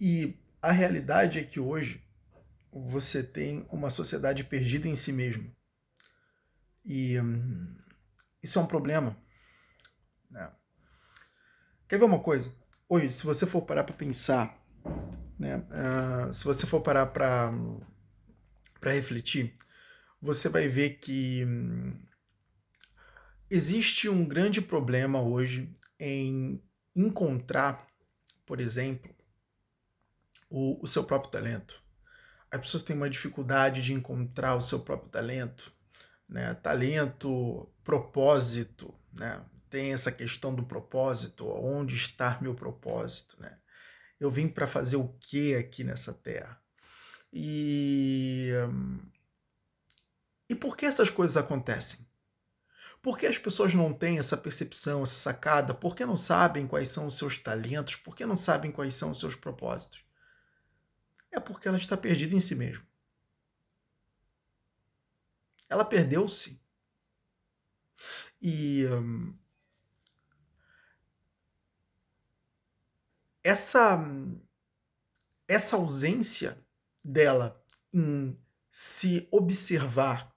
E a realidade é que hoje você tem uma sociedade perdida em si mesmo. E hum, isso é um problema. Né? Quer ver uma coisa? Hoje, se você for parar para pensar, né, uh, se você for parar para refletir, você vai ver que hum, existe um grande problema hoje em encontrar, por exemplo, o, o seu próprio talento. As pessoas têm uma dificuldade de encontrar o seu próprio talento, né? Talento, propósito, né? Tem essa questão do propósito, onde está meu propósito, né? Eu vim para fazer o que aqui nessa terra? E e por que essas coisas acontecem? Por que as pessoas não têm essa percepção, essa sacada? Por que não sabem quais são os seus talentos? Por que não sabem quais são os seus propósitos? É porque ela está perdida em si mesma. Ela perdeu-se. E hum, essa essa ausência dela em se observar,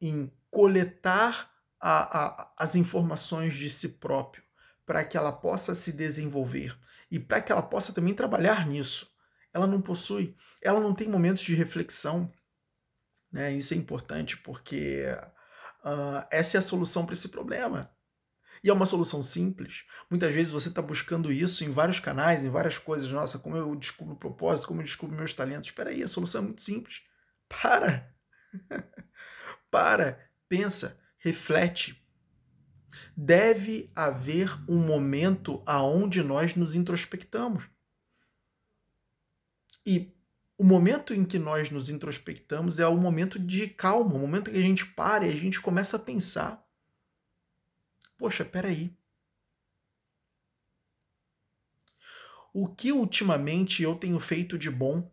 em coletar a, a, as informações de si próprio, para que ela possa se desenvolver e para que ela possa também trabalhar nisso. Ela não possui, ela não tem momentos de reflexão. Né? Isso é importante porque uh, essa é a solução para esse problema. E é uma solução simples. Muitas vezes você está buscando isso em vários canais, em várias coisas. Nossa, como eu descubro o propósito, como eu descubro meus talentos. Espera aí, a solução é muito simples. Para! Para, pensa, reflete. Deve haver um momento aonde nós nos introspectamos. E o momento em que nós nos introspectamos é o momento de calma, o momento que a gente para e a gente começa a pensar. Poxa, peraí. O que ultimamente eu tenho feito de bom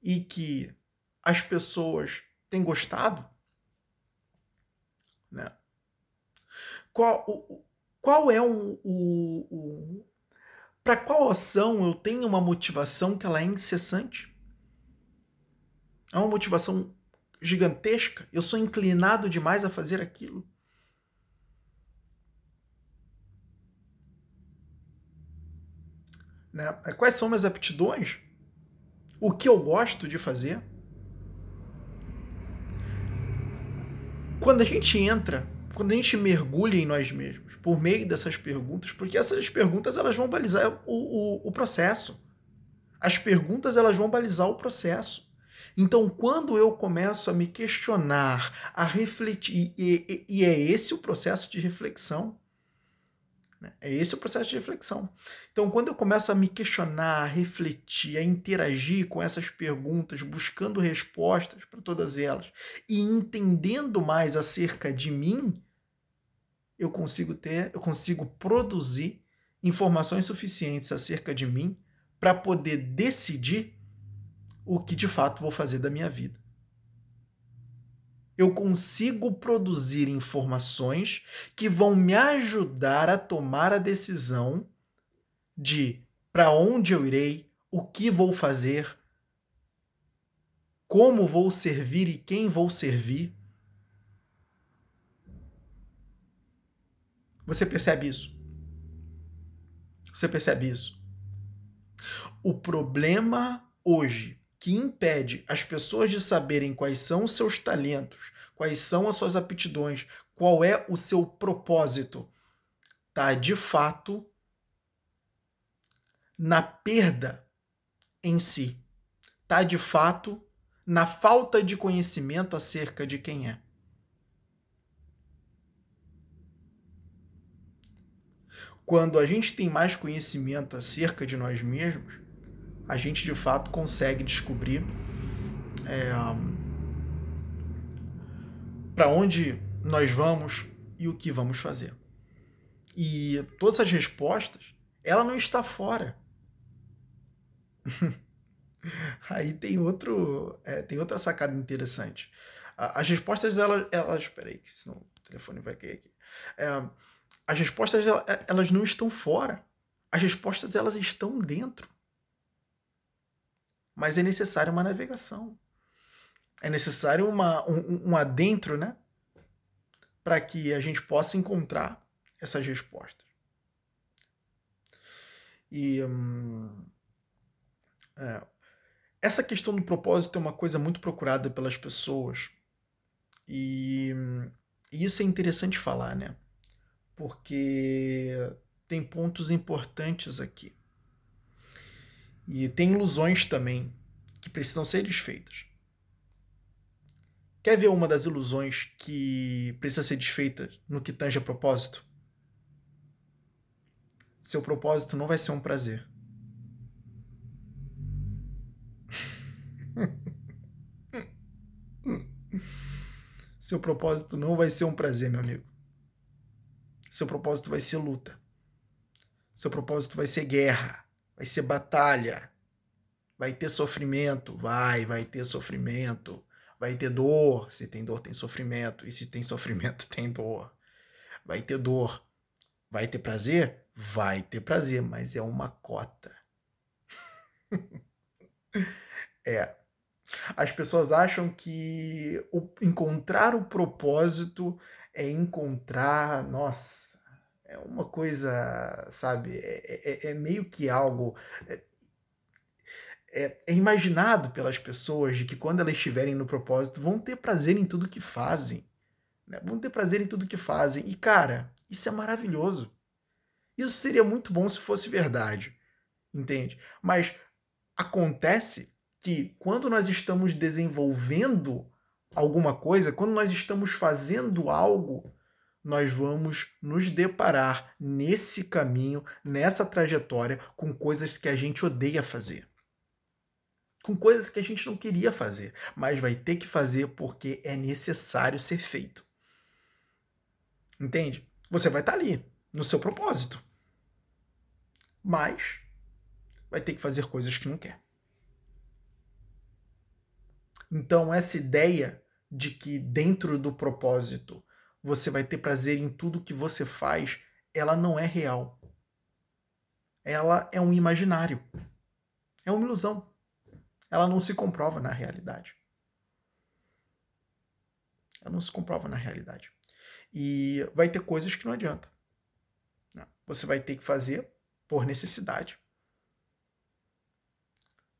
e que as pessoas têm gostado? Né? Qual, o, qual é o, o para qual ação eu tenho uma motivação que ela é incessante? É uma motivação gigantesca? Eu sou inclinado demais a fazer aquilo? Né? Quais são minhas aptidões? O que eu gosto de fazer? Quando a gente entra, quando a gente mergulha em nós mesmos, por meio dessas perguntas, porque essas perguntas elas vão balizar o, o, o processo. As perguntas elas vão balizar o processo. Então, quando eu começo a me questionar, a refletir, e, e, e é esse o processo de reflexão. Né? É esse o processo de reflexão. Então, quando eu começo a me questionar, a refletir, a interagir com essas perguntas, buscando respostas para todas elas e entendendo mais acerca de mim, eu consigo ter, eu consigo produzir informações suficientes acerca de mim para poder decidir o que de fato vou fazer da minha vida. Eu consigo produzir informações que vão me ajudar a tomar a decisão de para onde eu irei, o que vou fazer, como vou servir e quem vou servir Você percebe isso? Você percebe isso? O problema hoje que impede as pessoas de saberem quais são os seus talentos, quais são as suas aptidões, qual é o seu propósito, tá de fato na perda em si. Tá de fato na falta de conhecimento acerca de quem é. Quando a gente tem mais conhecimento acerca de nós mesmos, a gente de fato consegue descobrir é, para onde nós vamos e o que vamos fazer. E todas as respostas, ela não está fora. Aí tem outro, é, tem outra sacada interessante. As respostas, elas, elas, espera aí, senão o telefone vai cair aqui. É, as respostas é, elas não estão fora. As respostas elas estão dentro. mas é necessário uma navegação. É necessário uma, um, um adentro, né? Para que a gente possa encontrar essas respostas. E hum, é, essa questão do propósito é uma coisa muito procurada pelas pessoas. E, e isso é interessante falar, né? Porque tem pontos importantes aqui. E tem ilusões também que precisam ser desfeitas. Quer ver uma das ilusões que precisa ser desfeita no que tange a propósito? Seu propósito não vai ser um prazer. Seu propósito não vai ser um prazer, meu amigo. Seu propósito vai ser luta. Seu propósito vai ser guerra, vai ser batalha. Vai ter sofrimento, vai, vai ter sofrimento. Vai ter dor, se tem dor tem sofrimento, e se tem sofrimento tem dor. Vai ter dor. Vai ter prazer? Vai ter prazer, mas é uma cota. é. As pessoas acham que o, encontrar o propósito é encontrar, nossa, é uma coisa, sabe, é, é, é meio que algo. É, é, é, imaginado pelas pessoas de que quando elas estiverem no propósito vão ter prazer em tudo que fazem. Né? Vão ter prazer em tudo que fazem. E, cara, isso é maravilhoso. Isso seria muito bom se fosse verdade. Entende? Mas acontece que quando nós estamos desenvolvendo alguma coisa, quando nós estamos fazendo algo, nós vamos nos deparar nesse caminho, nessa trajetória, com coisas que a gente odeia fazer. Com coisas que a gente não queria fazer, mas vai ter que fazer porque é necessário ser feito. Entende? Você vai estar ali, no seu propósito. Mas vai ter que fazer coisas que não quer. Então, essa ideia de que dentro do propósito você vai ter prazer em tudo que você faz, ela não é real. Ela é um imaginário. É uma ilusão. Ela não se comprova na realidade. Ela não se comprova na realidade. E vai ter coisas que não adianta. Você vai ter que fazer por necessidade.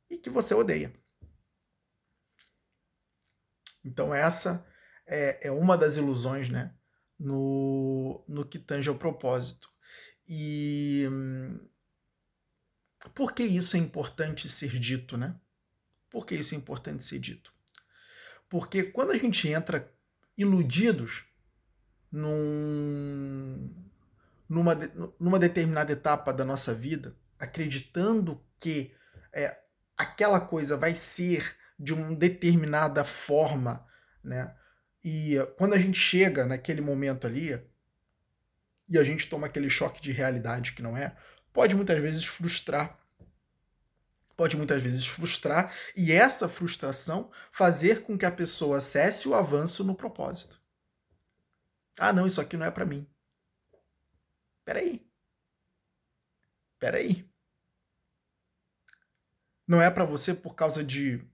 E que você odeia. Então essa é, é uma das ilusões, né? No, no que tange ao propósito. E por que isso é importante ser dito, né? Por que isso é importante ser dito? Porque quando a gente entra iludidos num, numa, numa determinada etapa da nossa vida, acreditando que é, aquela coisa vai ser de uma determinada forma, né? E quando a gente chega naquele momento ali e a gente toma aquele choque de realidade que não é, pode muitas vezes frustrar. Pode muitas vezes frustrar e essa frustração fazer com que a pessoa cesse o avanço no propósito. Ah, não, isso aqui não é para mim. Peraí. Peraí. Não é para você por causa de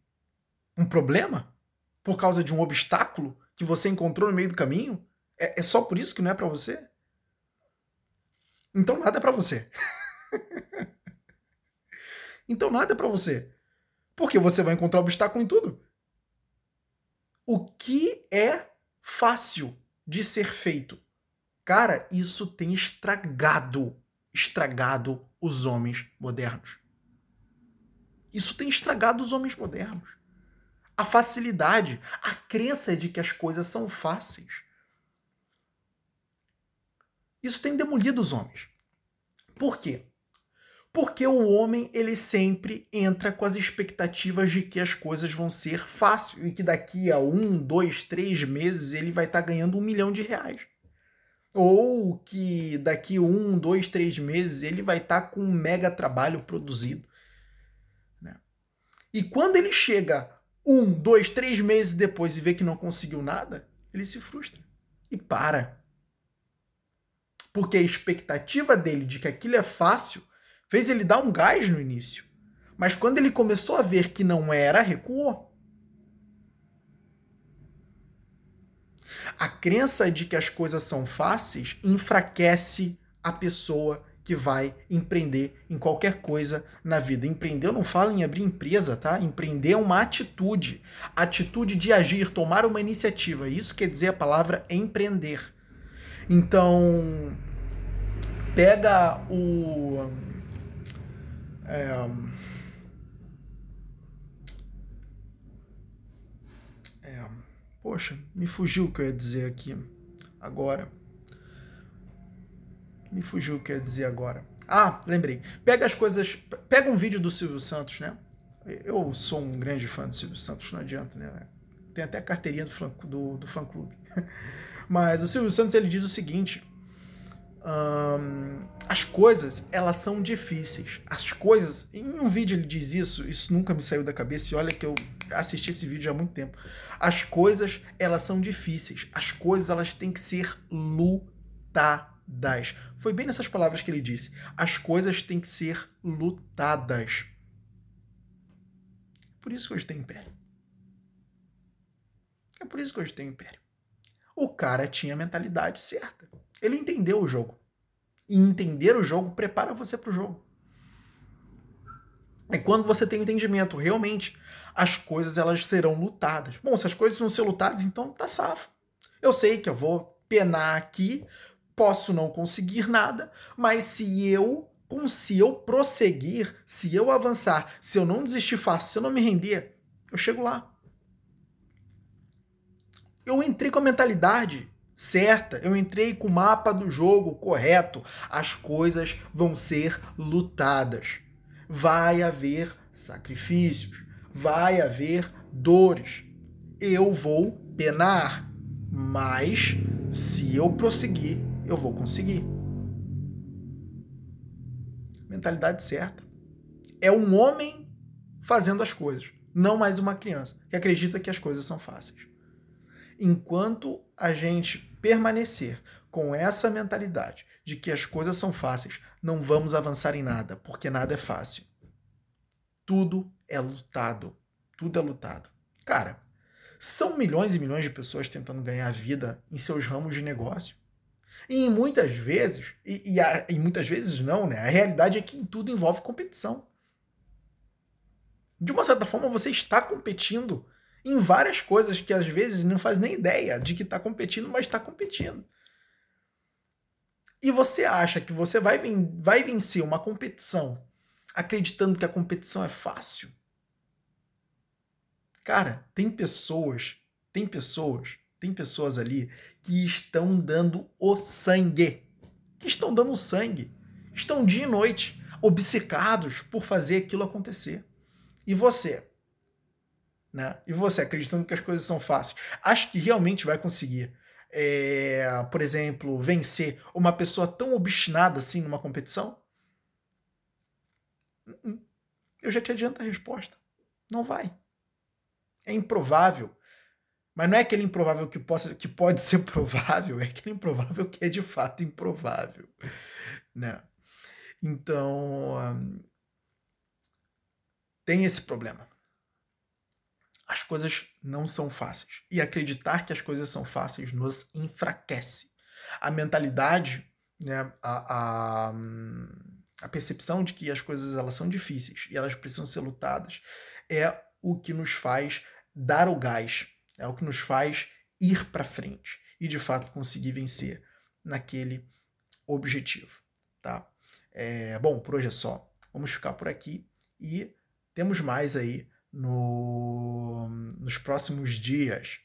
um problema? Por causa de um obstáculo que você encontrou no meio do caminho? É, é só por isso que não é para você? Então nada é para você. então nada é para você. Porque você vai encontrar obstáculo em tudo. O que é fácil de ser feito? Cara, isso tem estragado, estragado os homens modernos. Isso tem estragado os homens modernos a facilidade, a crença de que as coisas são fáceis. Isso tem demolido os homens. Por quê? Porque o homem ele sempre entra com as expectativas de que as coisas vão ser fáceis e que daqui a um, dois, três meses ele vai estar tá ganhando um milhão de reais. Ou que daqui um, dois, três meses ele vai estar tá com um mega trabalho produzido. Né? E quando ele chega um, dois, três meses depois e vê que não conseguiu nada, ele se frustra e para. Porque a expectativa dele de que aquilo é fácil fez ele dar um gás no início. Mas quando ele começou a ver que não era, recuou. A crença de que as coisas são fáceis enfraquece a pessoa que vai empreender em qualquer coisa na vida. Empreender, eu não falo em abrir empresa, tá? Empreender é uma atitude. Atitude de agir, tomar uma iniciativa. Isso quer dizer a palavra empreender. Então, pega o. É, é, poxa, me fugiu o que eu ia dizer aqui agora. Me fugiu o que eu ia dizer agora. Ah, lembrei. Pega as coisas. Pega um vídeo do Silvio Santos, né? Eu sou um grande fã do Silvio Santos, não adianta, né? Tem até a carteirinha do, fã, do, do fã clube. Mas o Silvio Santos ele diz o seguinte: as coisas elas são difíceis. As coisas, em um vídeo ele diz isso, isso nunca me saiu da cabeça e olha que eu assisti esse vídeo há muito tempo. As coisas elas são difíceis. As coisas elas têm que ser lutadas das. Foi bem nessas palavras que ele disse. As coisas têm que ser lutadas. Por isso que hoje tem império. É por isso que hoje tem império. O cara tinha a mentalidade certa. Ele entendeu o jogo. E entender o jogo prepara você para o jogo. É quando você tem entendimento, realmente, as coisas elas serão lutadas. Bom, se as coisas vão ser lutadas, então tá safo. Eu sei que eu vou penar aqui posso não conseguir nada, mas se eu se eu prosseguir, se eu avançar, se eu não desistir fácil, se eu não me render, eu chego lá. Eu entrei com a mentalidade certa, eu entrei com o mapa do jogo correto. As coisas vão ser lutadas. Vai haver sacrifícios, vai haver dores. Eu vou penar, mas se eu prosseguir, eu vou conseguir. Mentalidade certa. É um homem fazendo as coisas, não mais uma criança que acredita que as coisas são fáceis. Enquanto a gente permanecer com essa mentalidade de que as coisas são fáceis, não vamos avançar em nada, porque nada é fácil. Tudo é lutado. Tudo é lutado. Cara, são milhões e milhões de pessoas tentando ganhar vida em seus ramos de negócio. E muitas vezes, e, e, a, e muitas vezes não, né? A realidade é que em tudo envolve competição. De uma certa forma, você está competindo em várias coisas que às vezes não faz nem ideia de que está competindo, mas está competindo. E você acha que você vai, vai vencer uma competição acreditando que a competição é fácil? Cara, tem pessoas, tem pessoas tem pessoas ali que estão dando o sangue. Que estão dando sangue. Estão dia e noite obcecados por fazer aquilo acontecer. E você? Né? E você, acreditando que as coisas são fáceis, acha que realmente vai conseguir, é, por exemplo, vencer uma pessoa tão obstinada assim numa competição? Uh-uh. Eu já te adianto a resposta. Não vai. É improvável mas não é aquele improvável que, possa, que pode ser provável, é aquele improvável que é de fato improvável. Né? Então, um, tem esse problema. As coisas não são fáceis. E acreditar que as coisas são fáceis nos enfraquece. A mentalidade, né, a, a, a percepção de que as coisas elas são difíceis e elas precisam ser lutadas é o que nos faz dar o gás é o que nos faz ir para frente e de fato conseguir vencer naquele objetivo, tá? É, bom, por hoje é só. Vamos ficar por aqui e temos mais aí no, nos próximos dias.